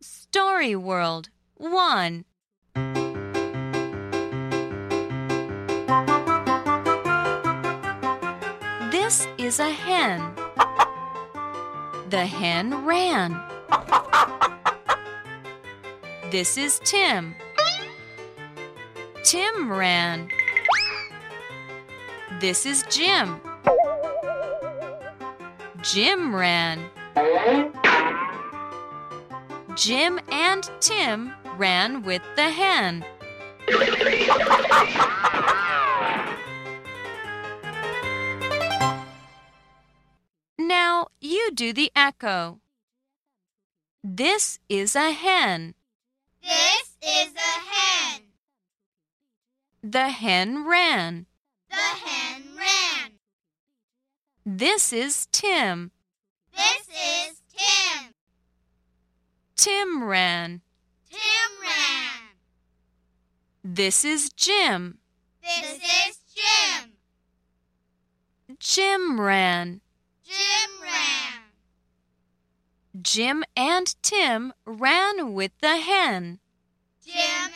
Story World 1. This is a hen. The hen ran. This is Tim. Tim ran. This is Jim. Jim ran. Jim and Tim ran with the hen. Now you do the echo. This is a hen. This is a hen. The hen ran. The hen ran. This is Tim. This is Tim. Tim ran. Tim ran. This is Jim. This is Jim. Jim ran. Jim ran. Jim and Tim ran with the hen. Jim